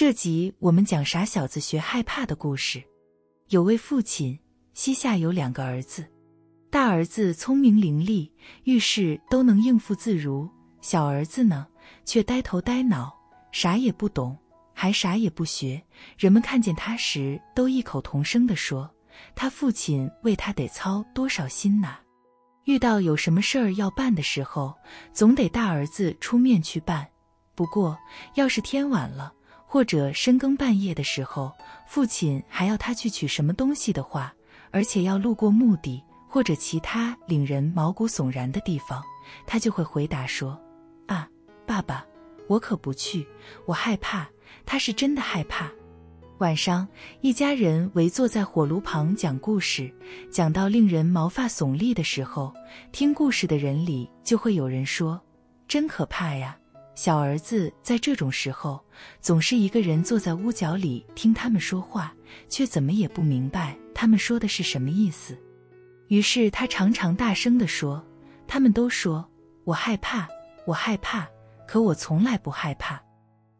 这集我们讲傻小子学害怕的故事。有位父亲，膝下有两个儿子，大儿子聪明伶俐，遇事都能应付自如；小儿子呢，却呆头呆脑，啥也不懂，还啥也不学。人们看见他时，都异口同声地说：“他父亲为他得操多少心呐！”遇到有什么事儿要办的时候，总得大儿子出面去办。不过，要是天晚了，或者深更半夜的时候，父亲还要他去取什么东西的话，而且要路过墓地或者其他令人毛骨悚然的地方，他就会回答说：“啊，爸爸，我可不去，我害怕。”他是真的害怕。晚上，一家人围坐在火炉旁讲故事，讲到令人毛发耸立的时候，听故事的人里就会有人说：“真可怕呀！”小儿子在这种时候总是一个人坐在屋角里听他们说话，却怎么也不明白他们说的是什么意思。于是他常常大声地说：“他们都说我害怕，我害怕，可我从来不害怕。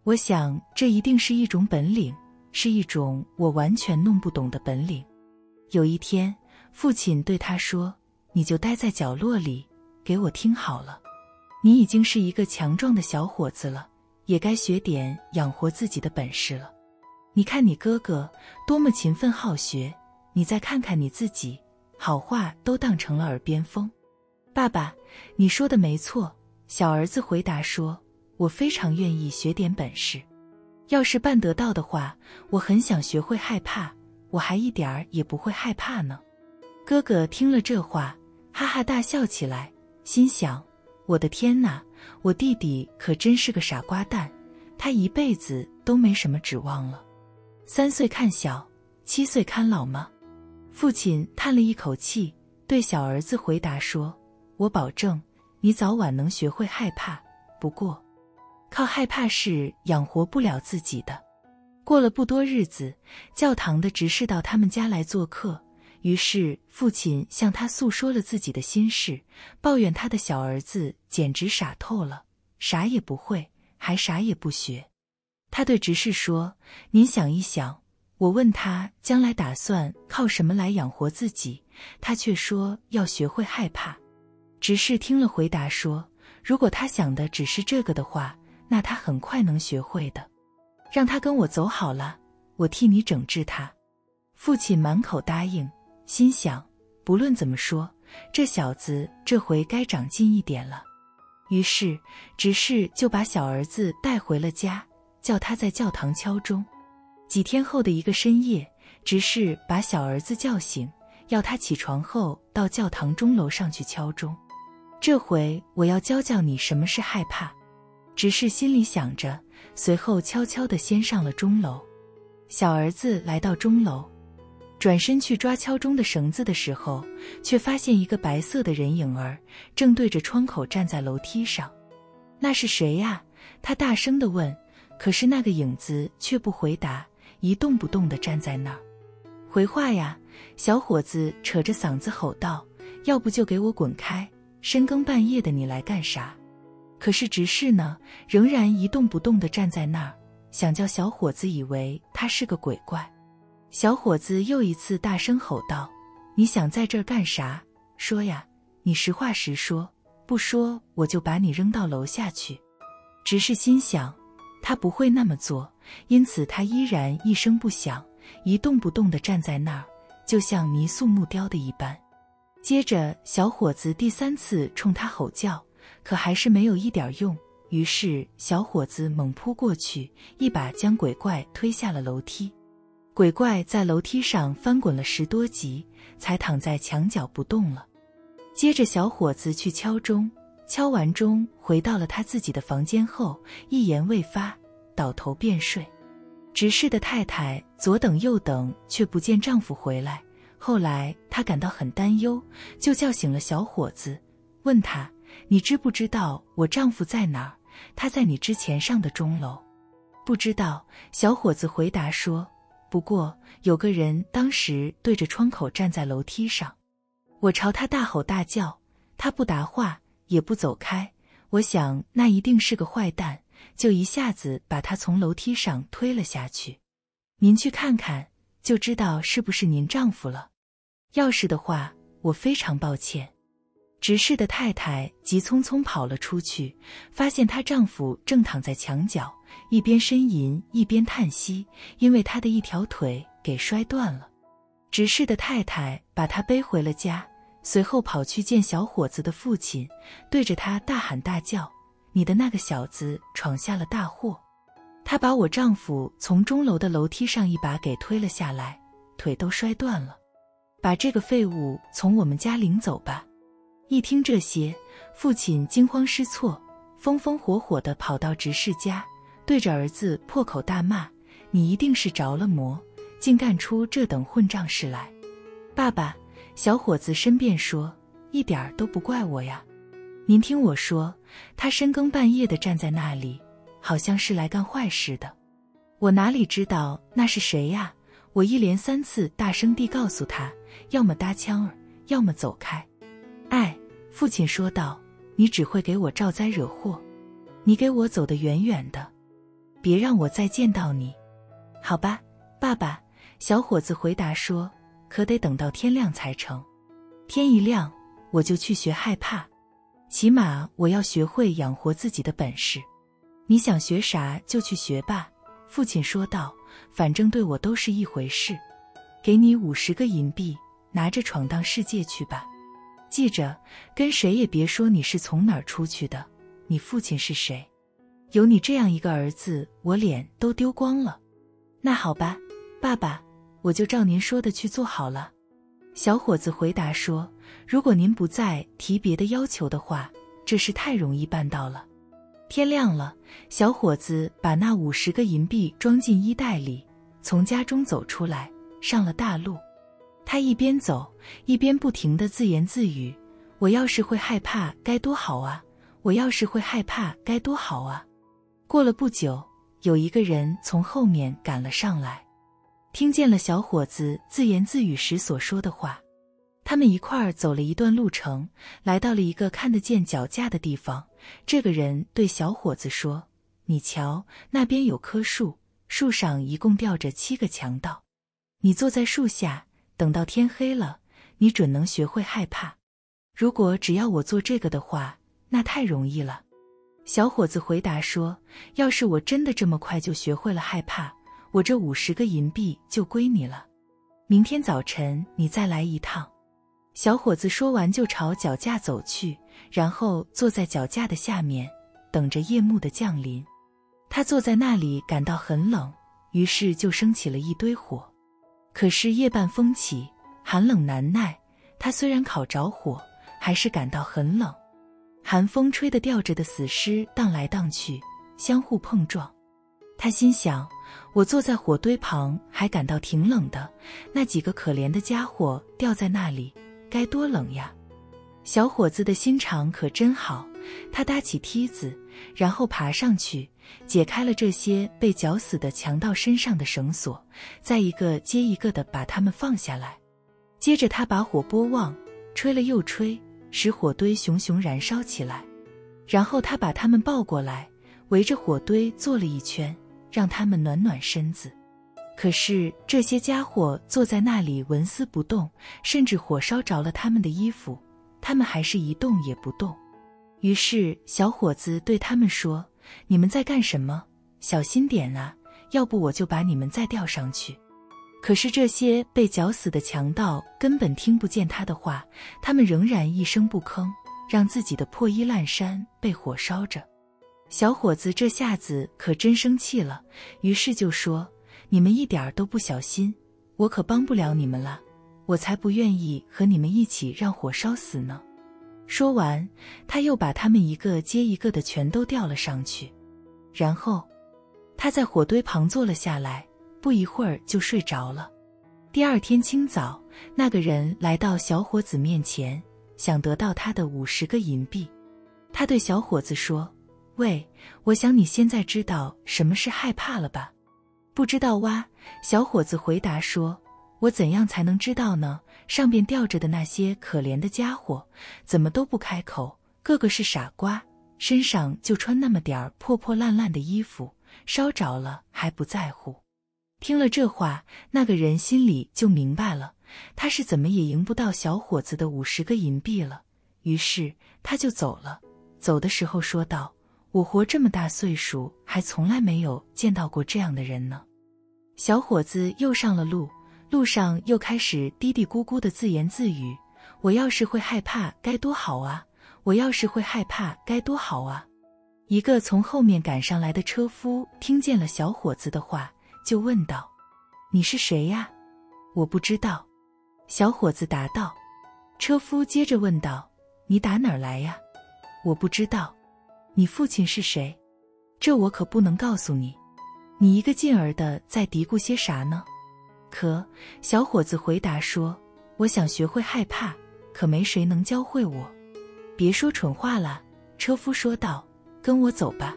我想这一定是一种本领，是一种我完全弄不懂的本领。”有一天，父亲对他说：“你就待在角落里，给我听好了。”你已经是一个强壮的小伙子了，也该学点养活自己的本事了。你看你哥哥多么勤奋好学，你再看看你自己，好话都当成了耳边风。爸爸，你说的没错。小儿子回答说：“我非常愿意学点本事，要是办得到的话，我很想学会害怕。我还一点儿也不会害怕呢。”哥哥听了这话，哈哈大笑起来，心想。我的天哪，我弟弟可真是个傻瓜蛋，他一辈子都没什么指望了。三岁看小，七岁看老吗？父亲叹了一口气，对小儿子回答说：“我保证，你早晚能学会害怕。不过，靠害怕是养活不了自己的。”过了不多日子，教堂的执事到他们家来做客。于是，父亲向他诉说了自己的心事，抱怨他的小儿子简直傻透了，啥也不会，还啥也不学。他对执事说：“您想一想，我问他将来打算靠什么来养活自己，他却说要学会害怕。”执事听了，回答说：“如果他想的只是这个的话，那他很快能学会的。让他跟我走好了，我替你整治他。”父亲满口答应。心想，不论怎么说，这小子这回该长进一点了。于是，执事就把小儿子带回了家，叫他在教堂敲钟。几天后的一个深夜，执事把小儿子叫醒，要他起床后到教堂钟楼上去敲钟。这回我要教教你什么是害怕。执事心里想着，随后悄悄地先上了钟楼。小儿子来到钟楼。转身去抓敲钟的绳子的时候，却发现一个白色的人影儿正对着窗口站在楼梯上。那是谁呀？他大声地问。可是那个影子却不回答，一动不动地站在那儿。回话呀！小伙子扯着嗓子吼道：“要不就给我滚开！深更半夜的你来干啥？”可是执事呢，仍然一动不动地站在那儿，想叫小伙子以为他是个鬼怪。小伙子又一次大声吼道：“你想在这儿干啥？说呀！你实话实说，不说我就把你扔到楼下去。”执事心想，他不会那么做，因此他依然一声不响，一动不动地站在那儿，就像泥塑木雕的一般。接着，小伙子第三次冲他吼叫，可还是没有一点用。于是，小伙子猛扑过去，一把将鬼怪推下了楼梯。鬼怪在楼梯上翻滚了十多级，才躺在墙角不动了。接着，小伙子去敲钟，敲完钟回到了他自己的房间后，一言未发，倒头便睡。执事的太太左等右等，却不见丈夫回来。后来她感到很担忧，就叫醒了小伙子，问他：“你知不知道我丈夫在哪儿？他在你之前上的钟楼。”不知道。小伙子回答说。不过有个人当时对着窗口站在楼梯上，我朝他大吼大叫，他不答话，也不走开。我想那一定是个坏蛋，就一下子把他从楼梯上推了下去。您去看看，就知道是不是您丈夫了。要是的话，我非常抱歉。执事的太太急匆匆跑了出去，发现她丈夫正躺在墙角，一边呻吟一边叹息，因为他的一条腿给摔断了。执事的太太把他背回了家，随后跑去见小伙子的父亲，对着他大喊大叫：“你的那个小子闯下了大祸！他把我丈夫从钟楼的楼梯上一把给推了下来，腿都摔断了。把这个废物从我们家领走吧！”一听这些，父亲惊慌失措，风风火火地跑到执事家，对着儿子破口大骂：“你一定是着了魔，竟干出这等混账事来！”爸爸，小伙子申辩说：“一点儿都不怪我呀，您听我说，他深更半夜的站在那里，好像是来干坏事的。我哪里知道那是谁呀？我一连三次大声地告诉他，要么搭腔儿，要么走开。”父亲说道：“你只会给我招灾惹祸，你给我走得远远的，别让我再见到你，好吧，爸爸。”小伙子回答说：“可得等到天亮才成，天一亮我就去学害怕，起码我要学会养活自己的本事。你想学啥就去学吧。”父亲说道：“反正对我都是一回事。给你五十个银币，拿着闯荡世界去吧。”记着，跟谁也别说你是从哪儿出去的，你父亲是谁？有你这样一个儿子，我脸都丢光了。那好吧，爸爸，我就照您说的去做好了。小伙子回答说：“如果您不再提别的要求的话，这事太容易办到了。”天亮了，小伙子把那五十个银币装进衣袋里，从家中走出来，上了大路。他一边走一边不停地自言自语：“我要是会害怕该多好啊！我要是会害怕该多好啊！”过了不久，有一个人从后面赶了上来，听见了小伙子自言自语时所说的话。他们一块儿走了一段路程，来到了一个看得见脚架的地方。这个人对小伙子说：“你瞧，那边有棵树，树上一共吊着七个强盗。你坐在树下。”等到天黑了，你准能学会害怕。如果只要我做这个的话，那太容易了。小伙子回答说：“要是我真的这么快就学会了害怕，我这五十个银币就归你了。明天早晨你再来一趟。”小伙子说完就朝脚架走去，然后坐在脚架的下面，等着夜幕的降临。他坐在那里感到很冷，于是就升起了一堆火。可是夜半风起，寒冷难耐。他虽然烤着火，还是感到很冷。寒风吹得吊着的死尸荡来荡去，相互碰撞。他心想：我坐在火堆旁，还感到挺冷的。那几个可怜的家伙吊在那里，该多冷呀！小伙子的心肠可真好，他搭起梯子，然后爬上去。解开了这些被绞死的强盗身上的绳索，再一个接一个的把他们放下来。接着，他把火拨旺，吹了又吹，使火堆熊熊燃烧起来。然后，他把他们抱过来，围着火堆坐了一圈，让他们暖暖身子。可是，这些家伙坐在那里纹丝不动，甚至火烧着了他们的衣服，他们还是一动也不动。于是，小伙子对他们说。你们在干什么？小心点啊！要不我就把你们再吊上去。可是这些被绞死的强盗根本听不见他的话，他们仍然一声不吭，让自己的破衣烂衫被火烧着。小伙子这下子可真生气了，于是就说：“你们一点都不小心，我可帮不了你们了。我才不愿意和你们一起让火烧死呢。”说完，他又把他们一个接一个的全都吊了上去，然后他在火堆旁坐了下来，不一会儿就睡着了。第二天清早，那个人来到小伙子面前，想得到他的五十个银币。他对小伙子说：“喂，我想你现在知道什么是害怕了吧？”“不知道哇。”小伙子回答说。我怎样才能知道呢？上边吊着的那些可怜的家伙，怎么都不开口，个个是傻瓜，身上就穿那么点儿破破烂烂的衣服，烧着了还不在乎。听了这话，那个人心里就明白了，他是怎么也赢不到小伙子的五十个银币了。于是他就走了。走的时候说道：“我活这么大岁数，还从来没有见到过这样的人呢。”小伙子又上了路，路上又开始嘀嘀咕咕的自言自语：“我要是会害怕，该多好啊！我要是会害怕，该多好啊！”一个从后面赶上来的车夫听见了小伙子的话。就问道：“你是谁呀？”“我不知道。”小伙子答道。车夫接着问道：“你打哪儿来呀？”“我不知道。”“你父亲是谁？”“这我可不能告诉你。”“你一个劲儿的在嘀咕些啥呢？”可小伙子回答说：“我想学会害怕，可没谁能教会我。”“别说蠢话了。”车夫说道：“跟我走吧，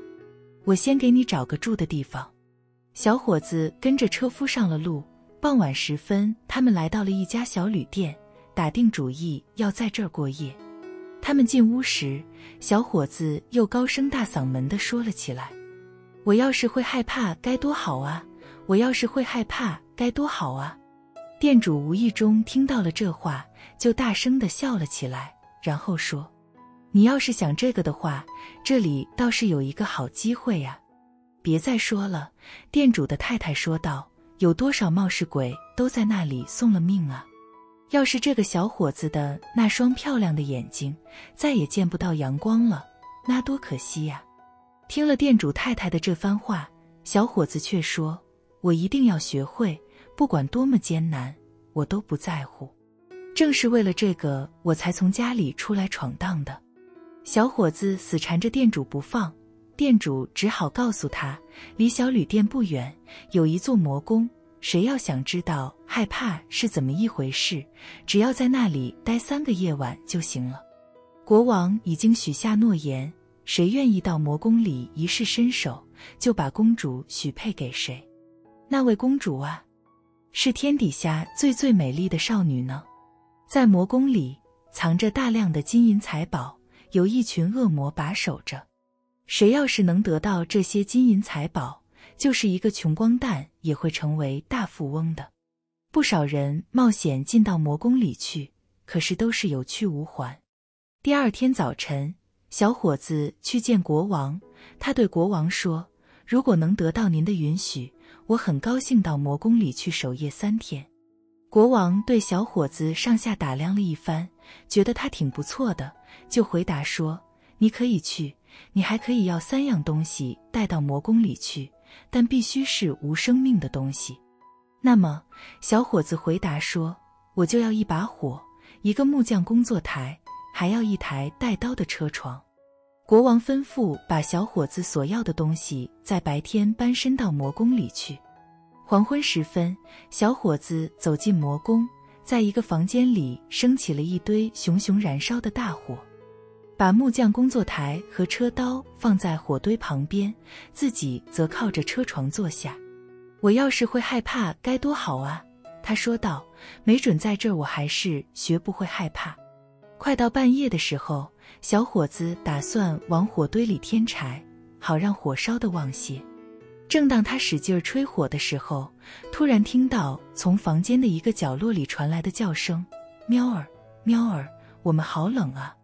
我先给你找个住的地方。”小伙子跟着车夫上了路。傍晚时分，他们来到了一家小旅店，打定主意要在这儿过夜。他们进屋时，小伙子又高声大嗓门地说了起来：“我要是会害怕，该多好啊！我要是会害怕，该多好啊！”店主无意中听到了这话，就大声地笑了起来，然后说：“你要是想这个的话，这里倒是有一个好机会呀。”别再说了，店主的太太说道：“有多少冒失鬼都在那里送了命啊！要是这个小伙子的那双漂亮的眼睛再也见不到阳光了，那多可惜呀！”听了店主太太的这番话，小伙子却说：“我一定要学会，不管多么艰难，我都不在乎。正是为了这个，我才从家里出来闯荡的。”小伙子死缠着店主不放。店主只好告诉他，离小旅店不远有一座魔宫，谁要想知道害怕是怎么一回事，只要在那里待三个夜晚就行了。国王已经许下诺言，谁愿意到魔宫里一试身手，就把公主许配给谁。那位公主啊，是天底下最最美丽的少女呢。在魔宫里藏着大量的金银财宝，有一群恶魔把守着。谁要是能得到这些金银财宝，就是一个穷光蛋也会成为大富翁的。不少人冒险进到魔宫里去，可是都是有去无还。第二天早晨，小伙子去见国王，他对国王说：“如果能得到您的允许，我很高兴到魔宫里去守夜三天。”国王对小伙子上下打量了一番，觉得他挺不错的，就回答说：“你可以去。”你还可以要三样东西带到魔宫里去，但必须是无生命的东西。那么，小伙子回答说：“我就要一把火，一个木匠工作台，还要一台带刀的车床。”国王吩咐把小伙子所要的东西在白天搬伸到魔宫里去。黄昏时分，小伙子走进魔宫，在一个房间里升起了一堆熊熊燃烧的大火。把木匠工作台和车刀放在火堆旁边，自己则靠着车床坐下。我要是会害怕，该多好啊！他说道。没准在这儿我还是学不会害怕。快到半夜的时候，小伙子打算往火堆里添柴，好让火烧得旺些。正当他使劲吹火的时候，突然听到从房间的一个角落里传来的叫声：“喵儿，喵儿，我们好冷啊！”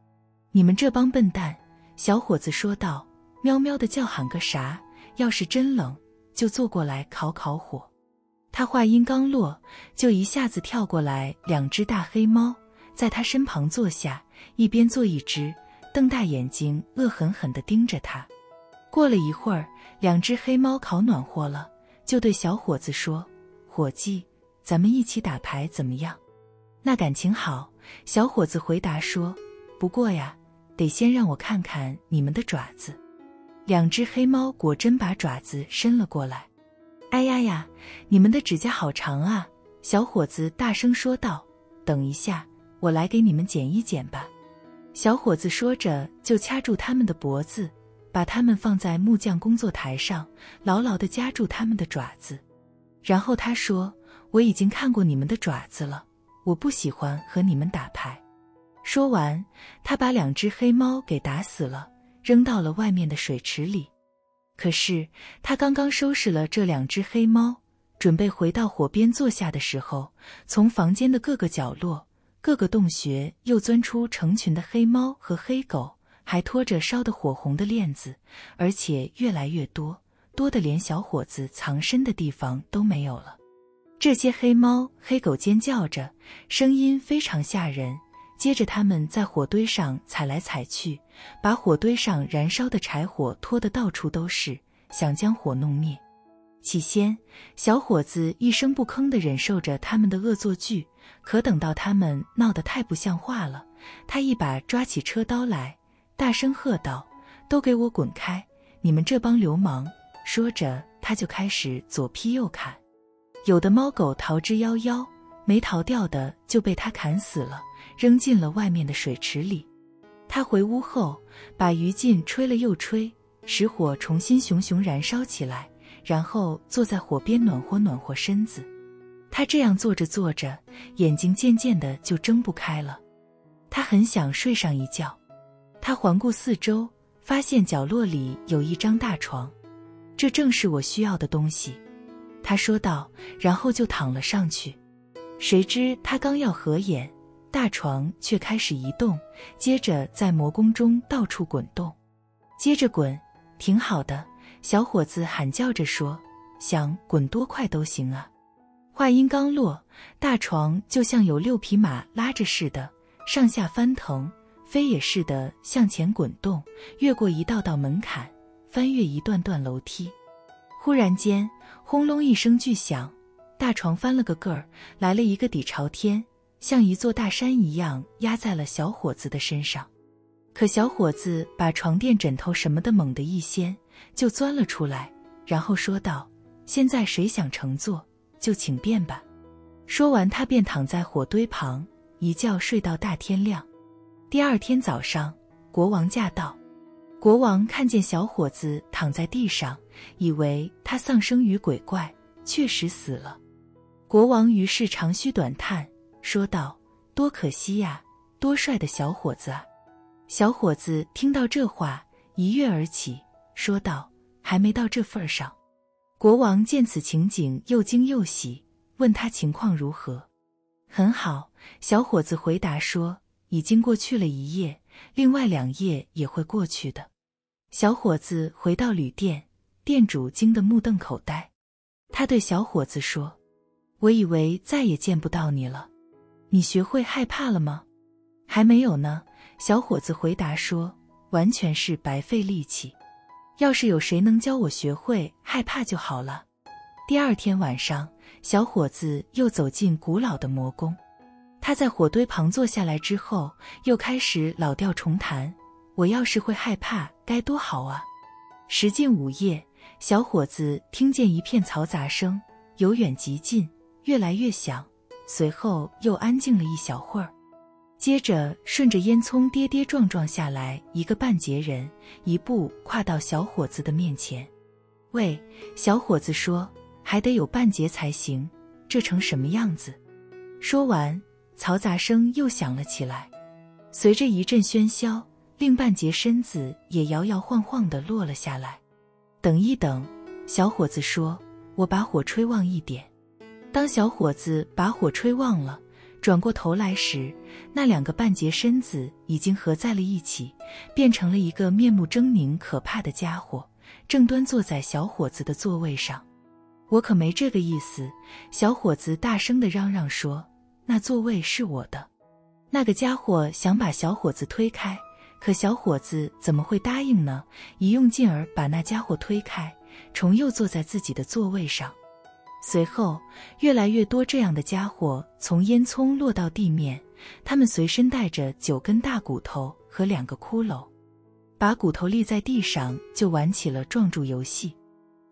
你们这帮笨蛋，小伙子说道：“喵喵的叫喊个啥？要是真冷，就坐过来烤烤火。”他话音刚落，就一下子跳过来两只大黑猫，在他身旁坐下，一边做一只，瞪大眼睛，恶狠狠地盯着他。过了一会儿，两只黑猫烤暖和了，就对小伙子说：“伙计，咱们一起打牌怎么样？”那感情好。小伙子回答说：“不过呀。”得先让我看看你们的爪子。两只黑猫果真把爪子伸了过来。哎呀呀，你们的指甲好长啊！小伙子大声说道。等一下，我来给你们剪一剪吧。小伙子说着，就掐住他们的脖子，把他们放在木匠工作台上，牢牢地夹住他们的爪子。然后他说：“我已经看过你们的爪子了，我不喜欢和你们打牌。”说完，他把两只黑猫给打死了，扔到了外面的水池里。可是他刚刚收拾了这两只黑猫，准备回到火边坐下的时候，从房间的各个角落、各个洞穴又钻出成群的黑猫和黑狗，还拖着烧得火红的链子，而且越来越多，多的连小伙子藏身的地方都没有了。这些黑猫黑狗尖叫着，声音非常吓人。接着，他们在火堆上踩来踩去，把火堆上燃烧的柴火拖得到处都是，想将火弄灭。起先，小伙子一声不吭地忍受着他们的恶作剧，可等到他们闹得太不像话了，他一把抓起车刀来，大声喝道：“都给我滚开！你们这帮流氓！”说着，他就开始左劈右砍，有的猫狗逃之夭夭，没逃掉的就被他砍死了。扔进了外面的水池里。他回屋后，把余烬吹了又吹，使火重新熊熊燃烧起来，然后坐在火边暖和暖和身子。他这样坐着坐着，眼睛渐渐的就睁不开了。他很想睡上一觉。他环顾四周，发现角落里有一张大床，这正是我需要的东西。他说道，然后就躺了上去。谁知他刚要合眼。大床却开始移动，接着在魔宫中到处滚动，接着滚，挺好的。小伙子喊叫着说：“想滚多快都行啊！”话音刚落，大床就像有六匹马拉着似的，上下翻腾，飞也似的向前滚动，越过一道道门槛，翻越一段段楼梯。忽然间，轰隆一声巨响，大床翻了个个儿，来了一个底朝天。像一座大山一样压在了小伙子的身上，可小伙子把床垫、枕头什么的猛地一掀，就钻了出来，然后说道：“现在谁想乘坐，就请便吧。”说完，他便躺在火堆旁，一觉睡到大天亮。第二天早上，国王驾到，国王看见小伙子躺在地上，以为他丧生于鬼怪，确实死了。国王于是长吁短叹。说道：“多可惜呀，多帅的小伙子啊！”小伙子听到这话，一跃而起，说道：“还没到这份上。”国王见此情景，又惊又喜，问他情况如何。很好，小伙子回答说：“已经过去了一夜，另外两夜也会过去的。”小伙子回到旅店，店主惊得目瞪口呆。他对小伙子说：“我以为再也见不到你了。”你学会害怕了吗？还没有呢。小伙子回答说：“完全是白费力气。要是有谁能教我学会害怕就好了。”第二天晚上，小伙子又走进古老的魔宫。他在火堆旁坐下来之后，又开始老调重弹：“我要是会害怕，该多好啊！”时近午夜，小伙子听见一片嘈杂声，由远及近，越来越响。随后又安静了一小会儿，接着顺着烟囱跌跌撞撞下来一个半截人，一步跨到小伙子的面前。喂，小伙子说：“还得有半截才行，这成什么样子？”说完，嘈杂声又响了起来，随着一阵喧嚣，另半截身子也摇摇晃晃地落了下来。等一等，小伙子说：“我把火吹旺一点。”当小伙子把火吹旺了，转过头来时，那两个半截身子已经合在了一起，变成了一个面目狰狞、可怕的家伙，正端坐在小伙子的座位上。我可没这个意思！小伙子大声地嚷嚷说：“那座位是我的。”那个家伙想把小伙子推开，可小伙子怎么会答应呢？一用劲儿把那家伙推开，重又坐在自己的座位上。随后，越来越多这样的家伙从烟囱落到地面，他们随身带着九根大骨头和两个骷髅，把骨头立在地上就玩起了撞柱游戏。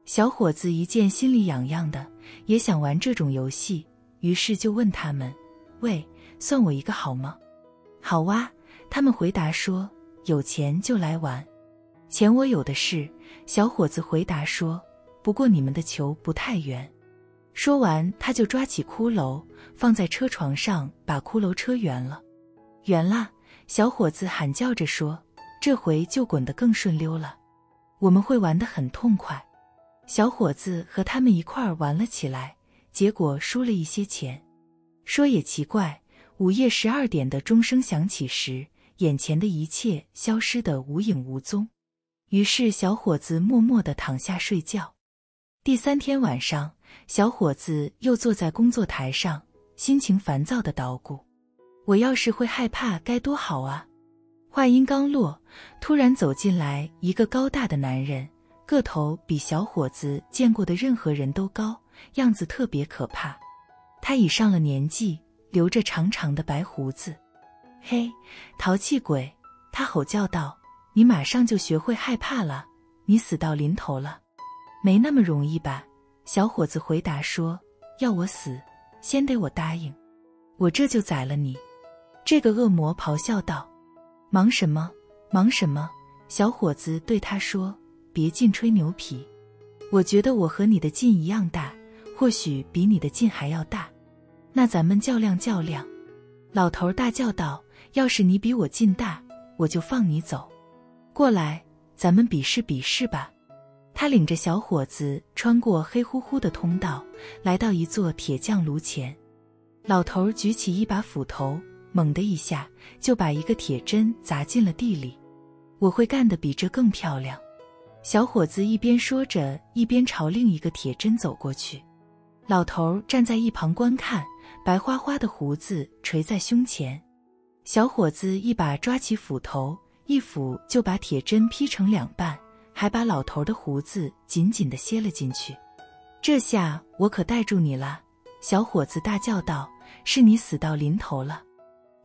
小伙子一见心里痒痒的，也想玩这种游戏，于是就问他们：“喂，算我一个好吗？”“好哇！”他们回答说：“有钱就来玩。”“钱我有的是。”小伙子回答说：“不过你们的球不太圆。”说完，他就抓起骷髅放在车床上，把骷髅车圆了。圆了！小伙子喊叫着说：“这回就滚得更顺溜了。我们会玩得很痛快。小伙子和他们一块儿玩了起来，结果输了一些钱。说也奇怪，午夜十二点的钟声响起时，眼前的一切消失得无影无踪。于是小伙子默默地躺下睡觉。第三天晚上，小伙子又坐在工作台上，心情烦躁的捣鼓：“我要是会害怕，该多好啊！”话音刚落，突然走进来一个高大的男人，个头比小伙子见过的任何人都高，样子特别可怕。他已上了年纪，留着长长的白胡子。嘿，淘气鬼！他吼叫道：“你马上就学会害怕了，你死到临头了。”没那么容易吧？小伙子回答说：“要我死，先得我答应，我这就宰了你。”这个恶魔咆哮道。忙什么？忙什么？小伙子对他说：“别尽吹牛皮，我觉得我和你的劲一样大，或许比你的劲还要大。那咱们较量较量。”老头大叫道：“要是你比我劲大，我就放你走。过来，咱们比试比试吧。”他领着小伙子穿过黑乎乎的通道，来到一座铁匠炉前。老头举起一把斧头。猛的一下，就把一个铁针砸进了地里。我会干得比这更漂亮。小伙子一边说着，一边朝另一个铁针走过去。老头站在一旁观看，白花花的胡子垂在胸前。小伙子一把抓起斧头，一斧就把铁针劈成两半，还把老头的胡子紧紧的楔了进去。这下我可带住你了！小伙子大叫道：“是你死到临头了！”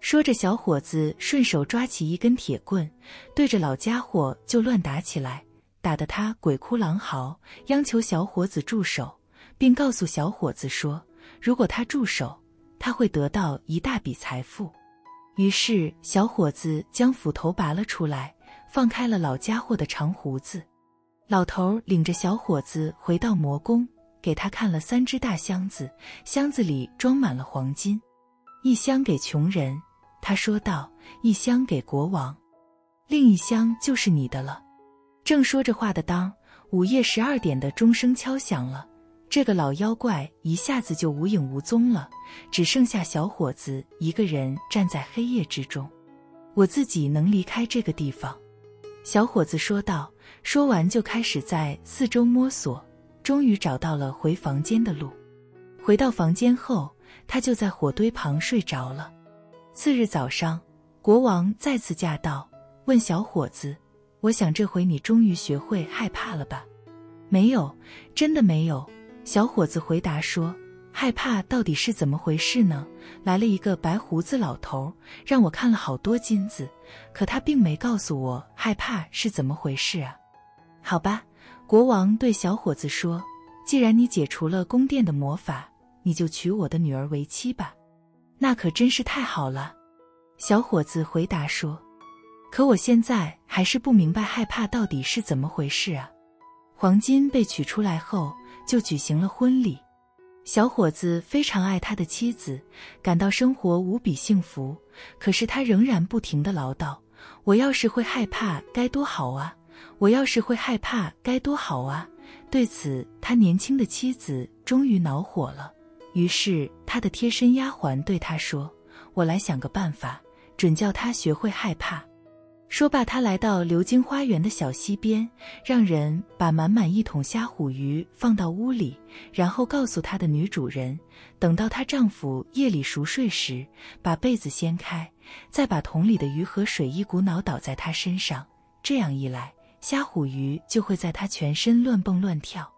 说着，小伙子顺手抓起一根铁棍，对着老家伙就乱打起来，打得他鬼哭狼嚎，央求小伙子住手，并告诉小伙子说，如果他住手，他会得到一大笔财富。于是，小伙子将斧头拔了出来，放开了老家伙的长胡子。老头领着小伙子回到魔宫，给他看了三只大箱子，箱子里装满了黄金，一箱给穷人。他说道：“一箱给国王，另一箱就是你的了。”正说着话的当，午夜十二点的钟声敲响了。这个老妖怪一下子就无影无踪了，只剩下小伙子一个人站在黑夜之中。我自己能离开这个地方，小伙子说道。说完就开始在四周摸索，终于找到了回房间的路。回到房间后，他就在火堆旁睡着了。次日早上，国王再次驾到，问小伙子：“我想这回你终于学会害怕了吧？”“没有，真的没有。”小伙子回答说：“害怕到底是怎么回事呢？”来了一个白胡子老头，让我看了好多金子，可他并没告诉我害怕是怎么回事啊。好吧，国王对小伙子说：“既然你解除了宫殿的魔法，你就娶我的女儿为妻吧。”那可真是太好了，小伙子回答说。可我现在还是不明白害怕到底是怎么回事啊！黄金被取出来后，就举行了婚礼。小伙子非常爱他的妻子，感到生活无比幸福。可是他仍然不停的唠叨：“我要是会害怕，该多好啊！我要是会害怕，该多好啊！”对此，他年轻的妻子终于恼火了。于是，他的贴身丫鬟对他说：“我来想个办法，准叫他学会害怕。”说罢，他来到流经花园的小溪边，让人把满满一桶虾虎鱼放到屋里，然后告诉他的女主人，等到她丈夫夜里熟睡时，把被子掀开，再把桶里的鱼和水一股脑倒在他身上。这样一来，虾虎鱼就会在他全身乱蹦乱跳。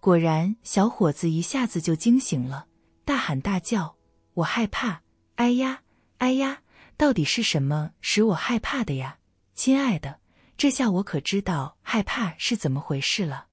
果然，小伙子一下子就惊醒了，大喊大叫：“我害怕！哎呀，哎呀，到底是什么使我害怕的呀？亲爱的，这下我可知道害怕是怎么回事了。”